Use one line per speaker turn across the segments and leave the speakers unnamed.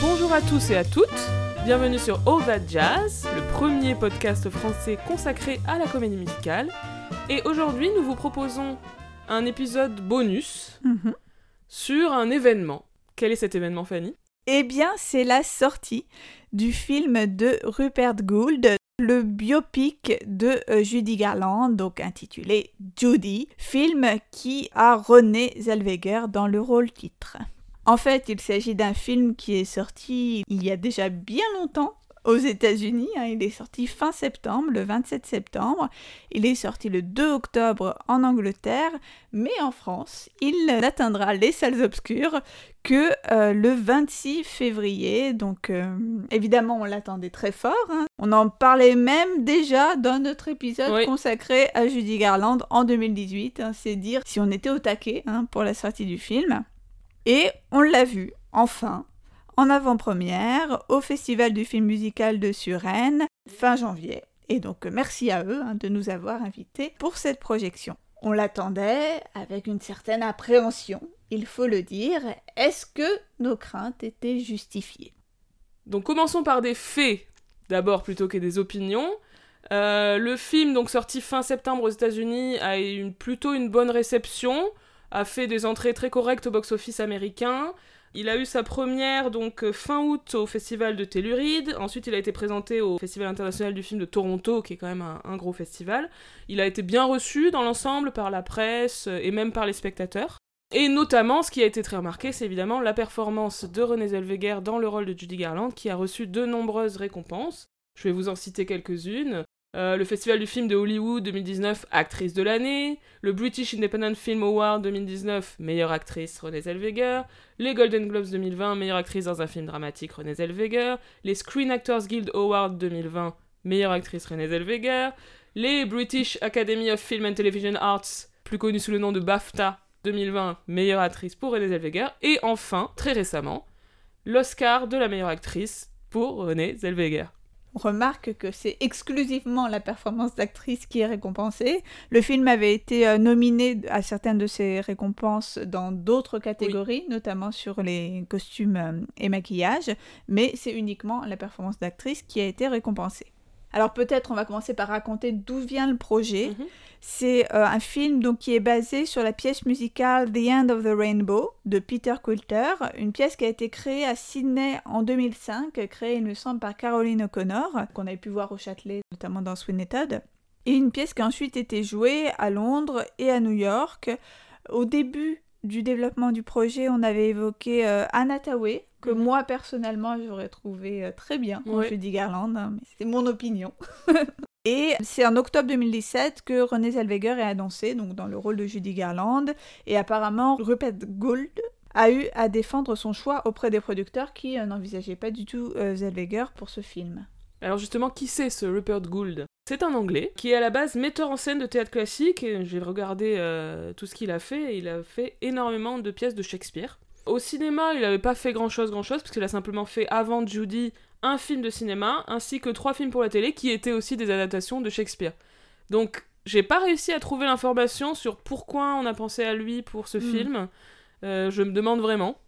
Bonjour à tous et à toutes, bienvenue sur All That Jazz, le premier podcast français consacré à la comédie musicale. Et aujourd'hui, nous vous proposons un épisode bonus
Mhm.
sur un événement. Quel est cet événement, Fanny?
Eh bien, c'est la sortie du film de Rupert Gould, le biopic de euh, Judy Garland, donc intitulé Judy, film qui a René Zellweger dans le rôle titre. En fait, il s'agit d'un film qui est sorti il y a déjà bien longtemps aux États-Unis. hein. Il est sorti fin septembre, le 27 septembre. Il est sorti le 2 octobre en Angleterre, mais en France, il n'atteindra les salles obscures que euh, le 26 février. Donc euh, évidemment, on l'attendait très fort. hein. On en parlait même déjà dans notre épisode
Oui.
consacré à Judy Garland en 2018. hein. C'est dire si on était au taquet pour la sortie du film. Et on l'a vu, enfin, en avant-première au Festival du film musical de Suresnes, fin janvier. Et donc merci à eux hein, de nous avoir invités pour cette projection. On l'attendait avec une certaine appréhension, il faut le dire. Est-ce que nos craintes étaient justifiées?
Donc commençons par des faits d'abord plutôt que des opinions. Euh, le film, donc sorti fin septembre aux États-Unis, a eu plutôt une bonne réception, a fait des entrées très correctes au box-office américain. Il a eu sa première donc euh, fin août au festival de Telluride. Ensuite, il a été présenté au Festival international du film de Toronto, qui est quand même un, gros festival. Il a été bien reçu dans l'ensemble par la presse euh, et même par les spectateurs. Et notamment, ce qui a été très remarqué, c'est évidemment la performance de Renée Zellweger dans le rôle de Judy Garland, qui a reçu de nombreuses récompenses. Je vais vous en citer quelques-unes. Euh, le Festival du film de Hollywood 2019, actrice de l'année. Le British Independent Film Award 2019, meilleure actrice Renée Zellweger. Les Golden Globes 2020, meilleure actrice dans un film dramatique Renée Zellweger. Les Screen Actors Guild Awards 2020, meilleure actrice Renée Zellweger. Les British Academy of Film and Television Arts, plus connu sous le nom de BAFTA 2020, meilleure actrice pour Renée Zellweger. Et enfin, très récemment, l'Oscar de la meilleure actrice pour Renée Zellweger.
Remarque que c'est exclusivement la performance d'actrice qui est récompensée. Le film avait été euh, nominé à certaines de ces récompenses dans d'autres catégories, notamment sur les costumes euh, et maquillage, mais c'est uniquement la performance d'actrice qui a été récompensée. Alors peut-être on va commencer par raconter d'où vient le projet.
Mhm.
C'est euh, un film donc, qui est basé sur la pièce musicale The End of the Rainbow de Peter Coulter, une pièce qui a été créée à Sydney en 2005, créée il me semble par Caroline O'Connor, qu'on avait pu voir au Châtelet, notamment dans Sweeney Todd, et une pièce qui a ensuite été jouée à Londres et à New York. Au début du développement du projet, on avait évoqué euh, que
Mhm.
moi personnellement j'aurais trouvé euh, très bien en
Ouais.
Judy Garland, hein, mais c'est mon opinion. Et c'est en octobre 2017 que Renée Zellweger est annoncée donc dans le rôle de Judy Garland. Et apparemment, Rupert Gould a eu à défendre son choix auprès des producteurs qui euh, n'envisageaient pas du tout euh, Zellweger pour ce film.
Alors justement, qui c'est ce Rupert Gould? C'est un Anglais qui est à la base metteur en scène de théâtre classique. Et j'ai regardé euh, tout ce qu'il a fait. Et il a fait énormément de pièces de Shakespeare. Au cinéma, il n'avait pas fait grand-chose, grand-chose, parce qu'il a simplement fait avant Judy un film de cinéma, ainsi que trois films pour la télé, qui étaient aussi des adaptations de Shakespeare. Donc, j'ai pas réussi à trouver l'information sur pourquoi on a pensé à lui pour ce
Mm.
film. Euh, je me demande vraiment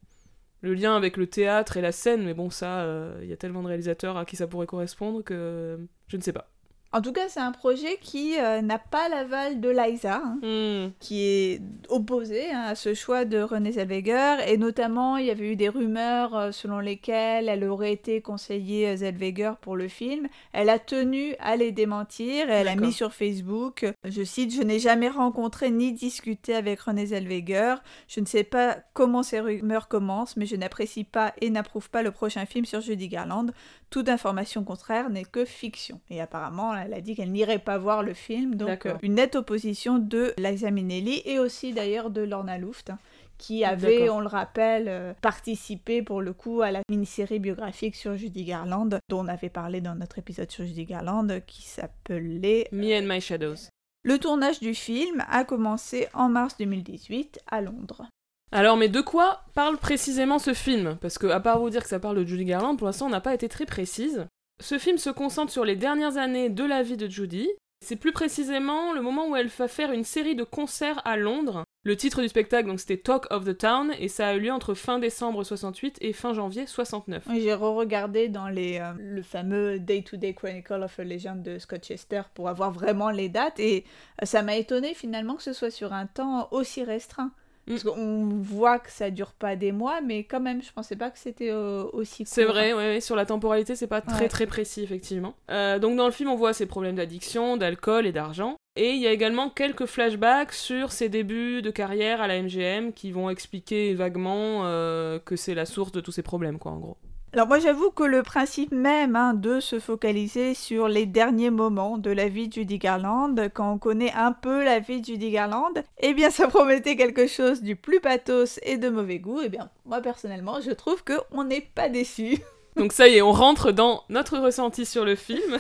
le lien avec le théâtre et la scène, mais bon, ça, euh, il y a tellement de réalisateurs à qui ça pourrait correspondre que je ne sais pas.
En tout cas, c'est un projet qui euh, n'a pas l'aval de Liza, hein,
Hmm,
qui est opposé hein, à ce choix de Renée Zellweger. Et notamment, il y avait eu des rumeurs euh, selon lesquelles elle aurait été conseillée euh, Zellweger pour le film. Elle a tenu à les démentir et elle a mis sur Facebook, je cite, Je n'ai jamais rencontré ni discuté avec Renée Zellweger. Je ne sais pas comment ces rumeurs commencent, mais je n'apprécie pas et n'approuve pas le prochain film sur Judy Garland. Toute information contraire n'est que fiction. Et apparemment, elle a dit qu'elle n'irait pas voir le film, donc euh, une nette opposition de Liza Minnelli et aussi d'ailleurs de Lorna Luft, hein, qui avait, on le rappelle, euh, participé pour le coup à la mini-série biographique sur Judy Garland, dont on avait parlé dans notre épisode sur Judy Garland, qui s'appelait
Me and My Shadows.
Le tournage du film a commencé en mars 2018 à Londres.
Alors, mais de quoi parle précisément ce film? Parce que, à part vous dire que ça parle de Judy Garland, pour l'instant, on n'a pas été très précise. Ce film se concentre sur les dernières années de la vie de Judy. C'est plus précisément le moment où elle va faire une série de concerts à Londres, Le titre du spectacle, donc c'était Talk of the Town, et ça a eu lieu entre fin décembre 68 et fin janvier 69.
Oui, J'ai re-regardé dans euh, le fameux Day-to-Day Chronicle of a Legend de Scott Chester pour avoir vraiment les dates, et ça m'a étonné finalement que ce soit sur un temps aussi restreint.
Mm.
Parce qu'on voit que ça dure pas des mois, mais quand même, je pensais pas que c'était euh, aussi court.
C'est vrai, ouais, ouais, sur la temporalité, c'est pas très
Ouais.
très précis, effectivement. Euh, donc dans le film, on voit ses problèmes d'addiction, d'alcool et d'argent. Et il y a également quelques flashbacks sur ses débuts de carrière à la MGM qui vont expliquer vaguement euh, que c'est la source de tous ses problèmes, quoi, en gros.
Alors moi j'avoue que le principe même hein, de se focaliser sur les derniers moments de la vie de Judy Garland, quand on connaît un peu la vie de Judy Garland, eh bien ça promettait quelque chose du plus pathos et de mauvais goût. Eh bien moi personnellement je trouve que on n'est pas déçu.
Donc ça y est, on rentre dans notre ressenti sur le film.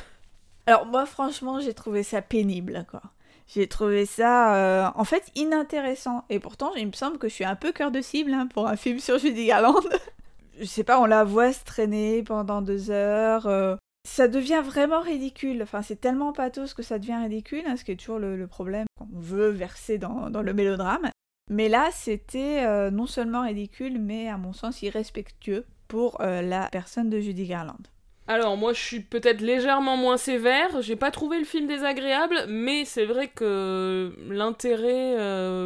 Alors moi franchement j'ai trouvé ça pénible quoi. J'ai trouvé ça euh, en fait inintéressant et pourtant il me semble que je suis un peu cœur de cible hein, pour un film sur Judy Garland. je sais pas, on la voit se traîner pendant deux heures. euh, ça devient vraiment ridicule. Enfin, c'est tellement pathos que ça devient ridicule, hein, ce qui est toujours le, problème quand on veut verser dans, le mélodrame. Mais là, c'était euh, non seulement ridicule, mais à mon sens irrespectueux pour euh, la personne de Judy Garland.
Alors moi je suis peut-être légèrement moins sévère, j'ai pas trouvé le film désagréable, mais c'est vrai que l'intérêt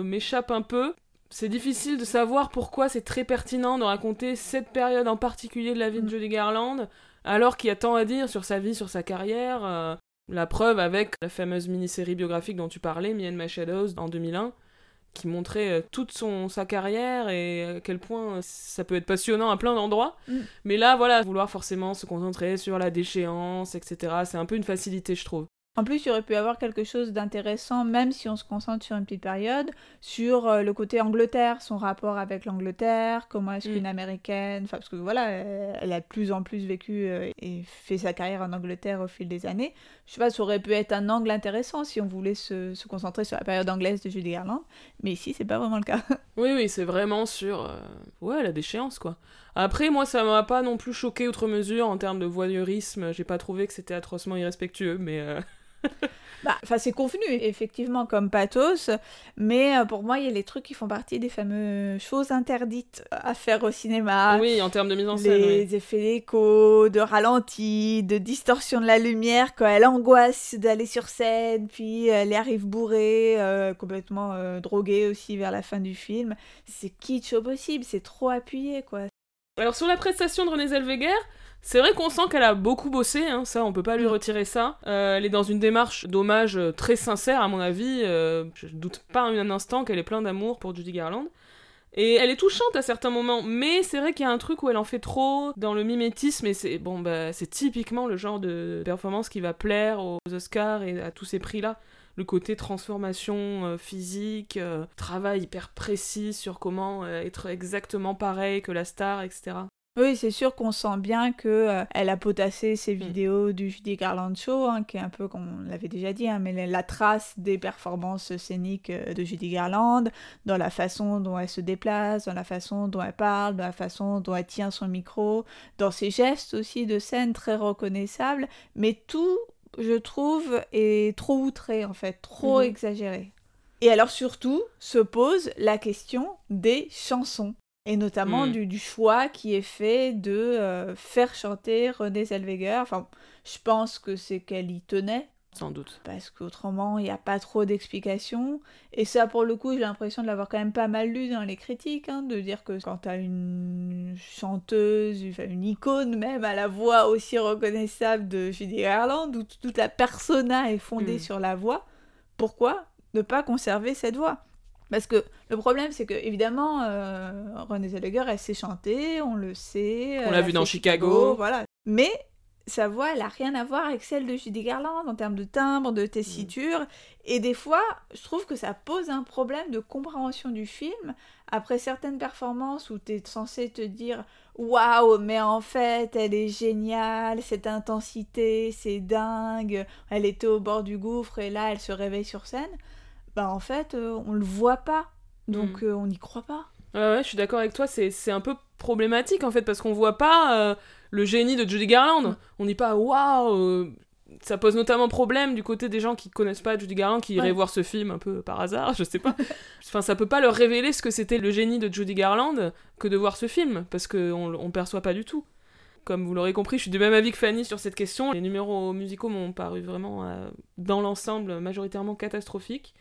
m'échappe un peu. C'est difficile de savoir pourquoi c'est très pertinent de raconter cette période en particulier de la vie de
Mm.
Judy Garland, alors qu'il y a tant à dire sur sa vie, sur sa carrière. euh, la preuve avec la fameuse mini-série biographique dont tu parlais, Me and My Shadows, en 2001, qui montrait euh, toute son, sa carrière et à quel point euh, ça peut être passionnant à plein d'endroits.
Mm.
Mais là, voilà, vouloir forcément se concentrer sur la déchéance, etc., c'est un peu une facilité, je trouve.
En plus, il aurait pu y avoir quelque chose d'intéressant, même si on se concentre sur une petite période, sur euh, le côté Angleterre, son rapport avec l'Angleterre, comment est-ce
Mm.
qu'une américaine, enfin parce que voilà, elle, a de plus en plus vécu euh, et fait sa carrière en Angleterre au fil des années. Je sais pas, ça aurait pu être un angle intéressant si on voulait se, se concentrer sur la période anglaise de Judy Garland, mais ici c'est pas vraiment le cas.
Oui, oui, c'est vraiment sur. euh, Ouais, la déchéance, quoi. Après, moi, ça m'a pas non plus choqué outre mesure en termes de voyeurisme. J'ai pas trouvé que c'était atrocement irrespectueux, mais. euh,
Bah, enfin, c'est convenu, effectivement, comme pathos, mais euh, pour moi, il y a les trucs qui font partie des fameuses choses interdites à faire au cinéma.
oui, en termes de mise en scène,
les
oui.
effets d'écho, de ralenti, de distorsion de la lumière quand elle angoisse d'aller sur scène, puis elle arrive bourrée, euh, complètement euh, droguée aussi vers la fin du film. C'est kitsch au possible, c'est trop appuyé quoi.
Alors, sur la prestation de Renée Zellweger, c'est vrai qu'on sent qu'elle a beaucoup bossé, hein, ça, on peut pas lui
Mm.
retirer ça. Euh, elle est dans une démarche d'hommage euh, très sincère, à mon avis. euh, je doute pas un instant qu'elle est pleine d'amour pour Judy Garland. Et elle est touchante à certains moments, mais c'est vrai qu'il y a un truc où elle en fait trop dans le mimétisme, et c'est bon, bah, c'est typiquement le genre de performance qui va plaire aux Oscars et à tous ces prix-là. Le côté transformation euh, physique, euh, travail hyper précis sur comment euh, être exactement pareil que la star, etc.
Oui, c'est sûr qu'on sent bien que euh, elle a potassé ses
Mm.
vidéos du Judy Garland Show, hein, qui est un peu, comme on l'avait déjà dit, hein, mais la, la trace des performances scéniques euh, de Judy Garland, dans la façon dont elle se déplace, dans la façon dont elle parle, dans la façon dont elle tient son micro, dans ses gestes aussi de scène très reconnaissables, mais tout, je trouve, est trop outré en fait, trop
Mhm.
exagéré. Et alors surtout se pose la question des chansons et notamment
Mm.
du, du choix qui est fait de euh, faire chanter Renée Zellweger. Enfin, je pense que c'est qu'elle y tenait,
Sans doute.
parce qu'autrement, il n'y a pas trop d'explications. Et ça, pour le coup, j'ai l'impression de l'avoir quand même pas mal lu dans les critiques, hein, de dire que quand t'as une chanteuse, enfin, une icône même, à la voix aussi reconnaissable de Judy Garland, où toute la persona est fondée
Mm.
sur la voix, pourquoi ne pas conserver cette voix? Parce que le problème, c'est que, évidemment, euh, Renée Zellweger, elle sait chanter, on le sait.
On l'a vu dans Chicago.
Voilà. Mais sa voix, elle a rien à voir avec celle de Judy Garland en termes de timbre, de tessiture. Et des fois, je trouve que ça pose un problème de compréhension du film. Après certaines performances où tu es censé te dire Waouh, mais en fait, elle est géniale, cette intensité, c'est dingue. Elle était au bord du gouffre et là, elle se réveille sur scène. Bah, en fait, euh, on le voit pas. Donc,
Mm.
euh, on n'y croit pas.
Ouais, ouais, je suis d'accord avec toi, c'est c'est un peu problématique en fait, parce qu'on voit pas euh, le génie de Judy Garland.
Mm.
On dit pas waouh, ça pose notamment problème du côté des gens qui connaissent pas Judy Garland, qui iraient
Ouais.
voir ce film un peu par hasard, je sais pas. enfin, ça peut pas leur révéler ce que c'était le génie de Judy Garland que de voir ce film, parce qu'on on perçoit pas du tout. Comme vous l'aurez compris, je suis du même avis que Fanny sur cette question. Les numéros musicaux m'ont paru vraiment, euh, dans l'ensemble, majoritairement catastrophiques.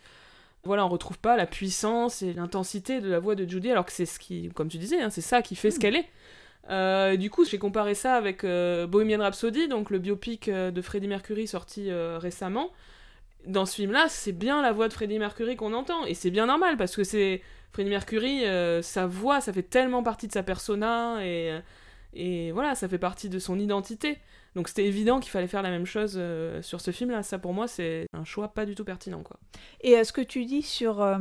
Voilà, on retrouve pas la puissance et l'intensité de la voix de Judy, alors que c'est ce qui, comme tu disais, hein, c'est ça qui fait ce qu'elle est. Euh, du coup, j'ai comparé ça avec euh, Bohemian Rhapsody, donc le biopic euh, de Freddie Mercury sorti euh, récemment. Dans ce film-là, c'est bien la voix de Freddie Mercury qu'on entend, et c'est bien normal parce que c'est Freddie Mercury, sa voix, ça fait tellement partie de sa persona et et voilà, ça fait partie de son identité. Donc c'était évident qu'il fallait faire la même chose euh, sur ce film-là. Ça, pour moi, c'est un choix pas du tout pertinent, quoi.
Et euh, ce que tu dis sur euh,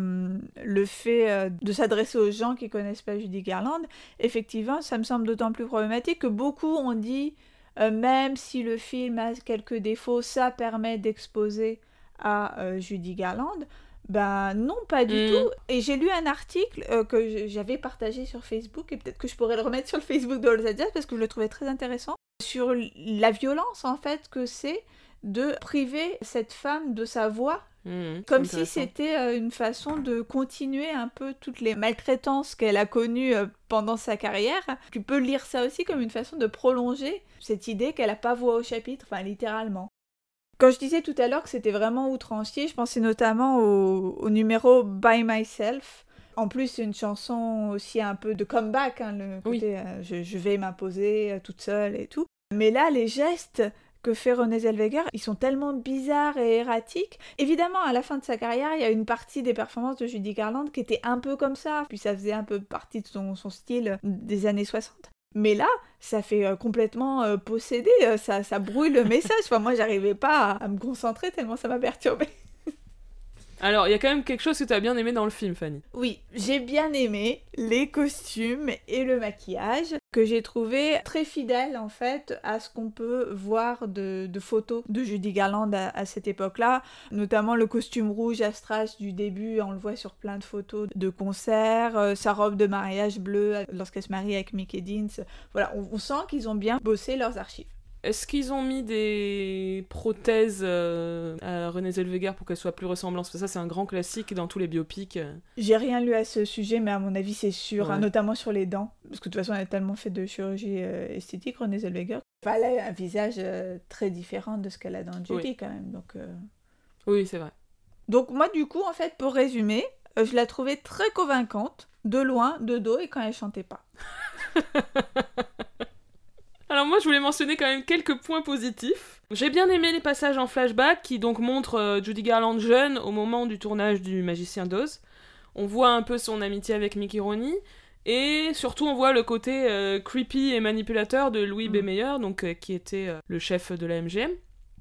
le fait euh, de s'adresser aux gens qui connaissent pas Judy Garland, effectivement, ça me semble d'autant plus problématique que beaucoup ont dit, même si le film a quelques défauts, ça permet d'exposer à Judy Garland. Ben non, pas du
Mm.
tout. Et j'ai lu un article euh, que j'avais partagé sur Facebook, et peut-être que je pourrais le remettre sur le Facebook de Jazz parce que je le trouvais très intéressant, sur la violence en fait que c'est de priver cette femme de sa voix
Mhm,
comme si c'était euh, une façon de continuer un peu toutes les maltraitances qu'elle a connues euh, pendant sa carrière. Tu peux lire ça aussi comme une façon de prolonger cette idée qu'elle n'a pas voix au chapitre, enfin littéralement. Quand je disais tout à l'heure que c'était vraiment outrancier, je pensais notamment au, au numéro By Myself. En plus, c'est une chanson aussi un peu de comeback, hein, le
Oui.
côté euh, je, je vais m'imposer euh, toute seule et tout. Mais là, les gestes que fait Renée Zellweger, ils sont tellement bizarres et erratiques. Évidemment, à la fin de sa carrière, il y a une partie des performances de Judy Garland qui était un peu comme ça, puis ça faisait un peu partie de son, son style des années 60. Mais là, ça fait euh, complètement euh, posséder, euh, ça, ça brouille le message. Enfin, moi, j'arrivais pas à, à me concentrer tellement ça m'a perturbée.
Alors, il y a quand même quelque chose que tu as bien aimé dans le film, Fanny.
Oui, j'ai bien aimé les costumes et le maquillage que j'ai trouvé très fidèle en fait à ce qu'on peut voir de, photos de Judy Garland à, cette époque-là, notamment le costume rouge à strass du début, on le voit sur plein de photos de concerts, euh, sa robe de mariage bleue euh, lorsqu'elle se marie avec Mickey Deans. Voilà, on sent qu'ils ont bien bossé leurs archives.
Est-ce qu'ils ont mis des prothèses euh, à Renée Zellweger pour qu'elle soit plus ressemblante Parce que ça, c'est un grand classique dans tous les biopics.
J'ai rien lu à ce sujet, mais à mon avis, c'est sûr, hein, notamment sur les dents. Parce que de toute façon, elle a tellement fait de chirurgie euh, esthétique, Renée Zellweger. Enfin, elle a un visage euh, très différent de ce qu'elle a dans Judy,
Oui.
quand même. Donc.
Oui, c'est vrai.
donc, moi, du coup, en fait, pour résumer, je la trouvais très convaincante, de loin, de dos, et quand elle chantait pas.
Alors moi, je voulais mentionner quand même quelques points positifs. J'ai bien aimé les passages en flashback qui donc montrent euh, Judy Garland jeune au moment du tournage du Magicien d'Oz. On voit un peu son amitié avec Mickey Rooney. Et surtout, on voit le côté euh, creepy et manipulateur de Louis B.
Mm.
Mayer, donc, euh, qui était le chef de la MGM.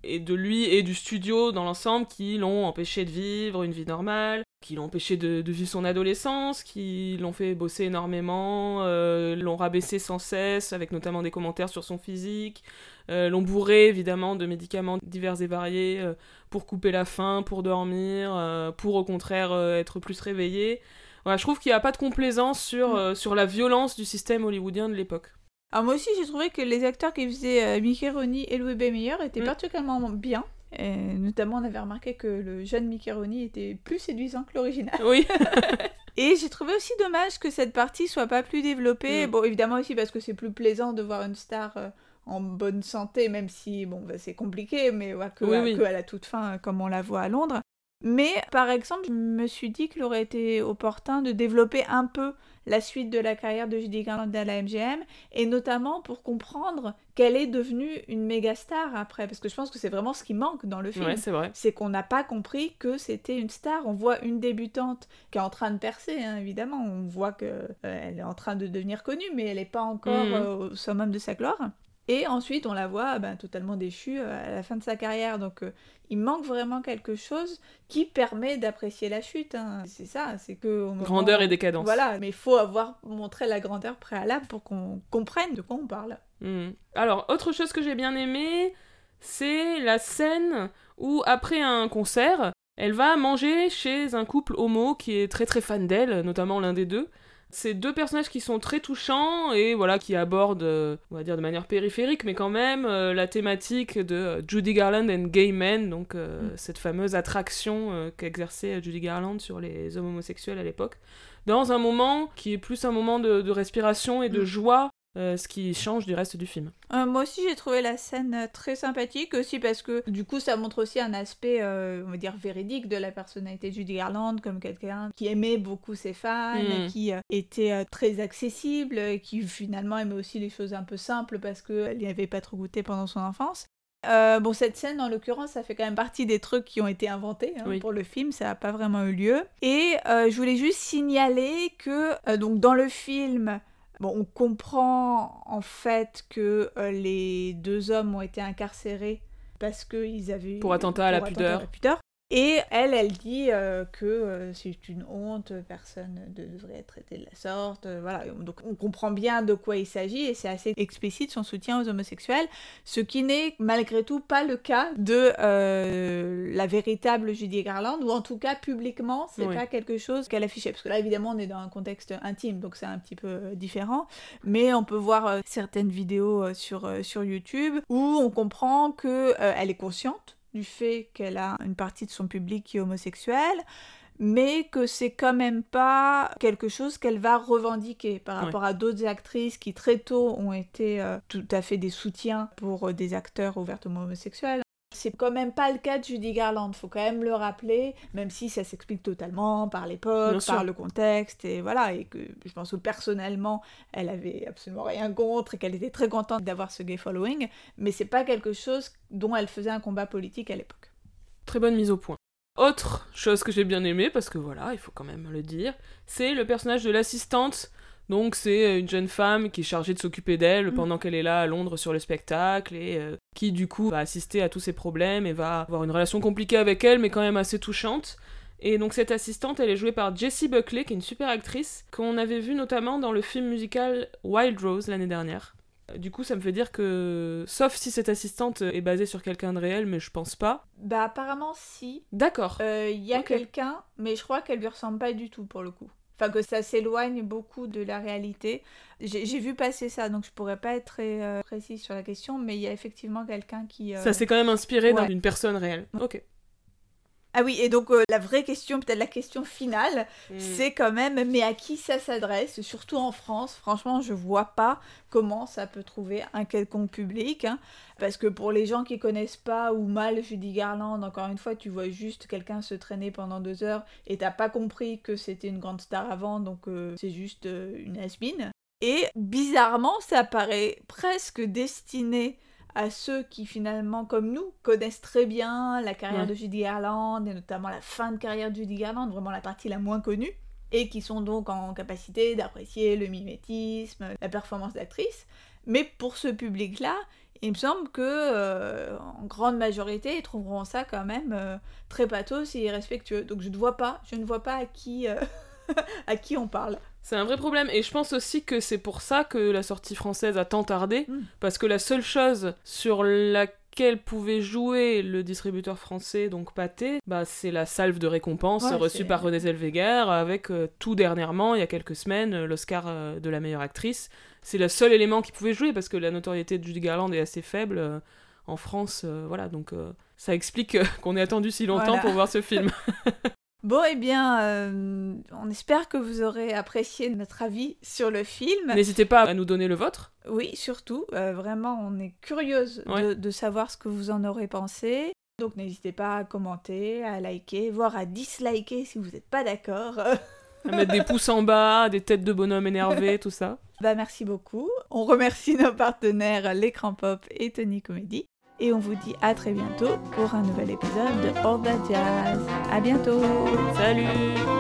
Et de lui et du studio dans l'ensemble qui l'ont empêché de vivre une vie normale, qui l'ont empêché de, de vivre son adolescence, qui l'ont fait bosser énormément, euh, l'ont rabaissé sans cesse, avec notamment des commentaires sur son physique, euh, l'ont bourré évidemment de médicaments divers et variés euh, pour couper la faim, pour dormir, pour au contraire être plus réveillé. Voilà, je trouve qu'il n'y a pas de complaisance sur,
Mm.
sur la violence du système hollywoodien de l'époque.
Alors, moi aussi, j'ai trouvé que les acteurs qui faisaient euh, Mickey Rooney et Louis B. Mayer étaient
Mm.
particulièrement bien. Et notamment, on avait remarqué que le jeune Mickey Rooney était plus séduisant que l'original.
Oui,
Et j'ai trouvé aussi dommage que cette partie soit pas plus développée.
Mm.
Bon, évidemment aussi parce que c'est plus plaisant de voir une star euh, en bonne santé, même si bon, bah, c'est compliqué, mais ouais, que,
Oui,
à,
oui.
que à la toute fin, comme on la voit à Londres. Mais par exemple, je me suis dit qu'il aurait été opportun de développer un peu la suite de la carrière de Judy Garland à la MGM, et notamment pour comprendre qu'elle est devenue une méga star après, parce que je pense que c'est vraiment ce qui manque dans le film
ouais, c'est vrai.
c'est qu'on n'a pas compris que c'était une star. On voit une débutante qui est en train de percer, hein, évidemment. On voit qu'elle est en train de devenir connue, mais elle n'est pas encore
Mhm.
euh, au summum de sa gloire. Et ensuite, on la voit ben, totalement déchue euh, à la fin de sa carrière. Donc, euh, il manque vraiment quelque chose qui permet d'apprécier la chute. hein. C'est ça, c'est que... moment-
Grandeur et décadence.
Voilà, mais il faut avoir montré la grandeur préalable pour qu'on comprenne de quoi on parle.
Hmm. Alors, autre chose que j'ai bien aimé, c'est la scène où, après un concert, elle va manger chez un couple homo qui est très très fan d'elle, notamment l'un des deux, C'est deux personnages qui sont très touchants et voilà qui abordent, euh, on va dire de manière périphérique, mais quand même euh, la thématique de euh, Judy Garland and Gay Men, donc mm. cette fameuse attraction qu'exerçait Judy Garland sur les hommes homosexuels à l'époque, dans un moment qui est plus un moment de, respiration et de mm. joie euh, ce qui change du reste du film.
Euh, moi aussi j'ai trouvé la scène euh, très sympathique aussi parce que du coup ça montre aussi un aspect on va dire véridique de la personnalité de Judy Garland comme quelqu'un qui aimait beaucoup ses fans, hmm. qui était très accessible, qui finalement aimait aussi les choses un peu simples parce qu'elle n'y avait pas trop goûté pendant son enfance. bon, cette scène, en l'occurrence, ça fait quand même partie des trucs qui ont été inventés hein, pour le film, ça n'a pas vraiment eu lieu. Et je voulais juste signaler que, donc, dans le film, Bon, on comprend en fait que euh, les deux hommes ont été incarcérés parce qu'ils avaient...
Pour attentat à la pudeur.
Et elle, elle dit euh, que euh, c'est une honte, personne ne devrait être traité de la sorte. Euh, voilà, donc on comprend bien de quoi il s'agit et c'est assez explicite son soutien aux homosexuels, ce qui n'est malgré tout pas le cas de la véritable Judy Garland, ou en tout cas publiquement, c'est pas quelque chose qu'elle affichait. Parce que là, évidemment, on est dans un contexte intime, donc c'est un petit peu différent. Mais on peut voir certaines vidéos sur, sur YouTube où on comprend qu'elle elle est consciente du fait qu'elle a une partie de son public qui est homosexuel, mais que c'est quand même pas quelque chose qu'elle va revendiquer par rapport à d'autres actrices qui très tôt ont été euh, tout à fait des soutiens pour euh, des acteurs ouvertement homosexuels. C'est quand même pas le cas de Judy Garland, faut quand même le rappeler, même si ça s'explique totalement par l'époque, par le contexte, et voilà, et que je pense que personnellement, elle avait absolument rien contre et qu'elle était très contente d'avoir ce gay following, mais c'est pas quelque chose dont elle faisait un combat politique à l'époque.
Très bonne mise au point. Autre chose que j'ai bien aimé, parce que voilà, il faut quand même le dire, c'est le personnage de l'assistante donc c'est une jeune femme qui est chargée de s'occuper d'elle mm. pendant qu'elle est là à Londres sur le spectacle et euh, qui du coup va assister à tous ses problèmes et va avoir une relation compliquée avec elle mais quand même assez touchante. Et donc cette assistante, elle est jouée par Jessie Buckley, qui est une super actrice, qu'on avait vue notamment dans le film musical Wild Rose l'année dernière. Du coup, ça me fait dire que, sauf si cette assistante est basée sur quelqu'un de réel, mais je pense pas.
Bah apparemment si.
D'accord.
Euh, il y a quelqu'un, mais je crois qu'elle lui ressemble pas du tout pour le coup. Enfin, que ça s'éloigne beaucoup de la réalité. J'ai vu passer ça, donc je pourrais pas être très euh, précise sur la question, mais il y a effectivement quelqu'un qui.
Euh, ça s'est quand même inspiré d'une personne réelle. Ok.
Ah oui, et donc euh, la vraie question, peut-être la question finale, mm. c'est quand même, mais à qui ça s'adresse Surtout en France, franchement, je vois pas comment ça peut trouver un quelconque public. Hein. parce que pour les gens qui connaissent pas ou mal Judy Garland, encore une fois, tu vois juste quelqu'un se traîner pendant deux heures et t'as pas compris que c'était une grande star avant, donc euh, c'est juste euh, une has Et bizarrement, ça paraît presque destiné à ceux qui finalement, comme nous, connaissent très bien la carrière de Judy Garland et notamment la fin de carrière de Judy Garland, vraiment la partie la moins connue, et qui sont donc en capacité d'apprécier le mimétisme, la performance d'actrice. Mais pour ce public-là, il me semble que euh, en grande majorité, ils trouveront ça quand même euh, très pathos et irrespectueux. Donc je ne vois pas, je ne vois pas à qui, euh, à qui on parle.
C'est un vrai problème et je pense aussi que c'est pour ça que la sortie française a tant tardé hmm. parce que la seule chose sur laquelle pouvait jouer le distributeur français, donc Pathé, bah, c'est la salve de récompense reçue par Renée Zellweger avec euh, tout dernièrement, il y a quelques semaines, euh, l'Oscar euh, de la meilleure actrice. C'est le seul élément qui pouvait jouer parce que la notoriété de Judy Garland est assez faible en France. voilà, donc ça explique qu'on ait attendu si longtemps pour voir ce film.
Bon, eh bien, euh, on espère que vous aurez apprécié notre avis sur le film.
N'hésitez pas à nous donner le vôtre.
Oui, surtout. Euh, vraiment, on est curieuse de, savoir ce que vous en aurez pensé. Donc, n'hésitez pas à commenter, à liker, voire à disliker si vous n'êtes pas d'accord.
à mettre des pouces en bas, des têtes de bonhomme énervés, tout ça.
Bah, merci beaucoup. On remercie nos partenaires L'écran pop et Tony Comedy et on vous dit à très bientôt pour un nouvel épisode de Horda Jazz. À bientôt.
Salut.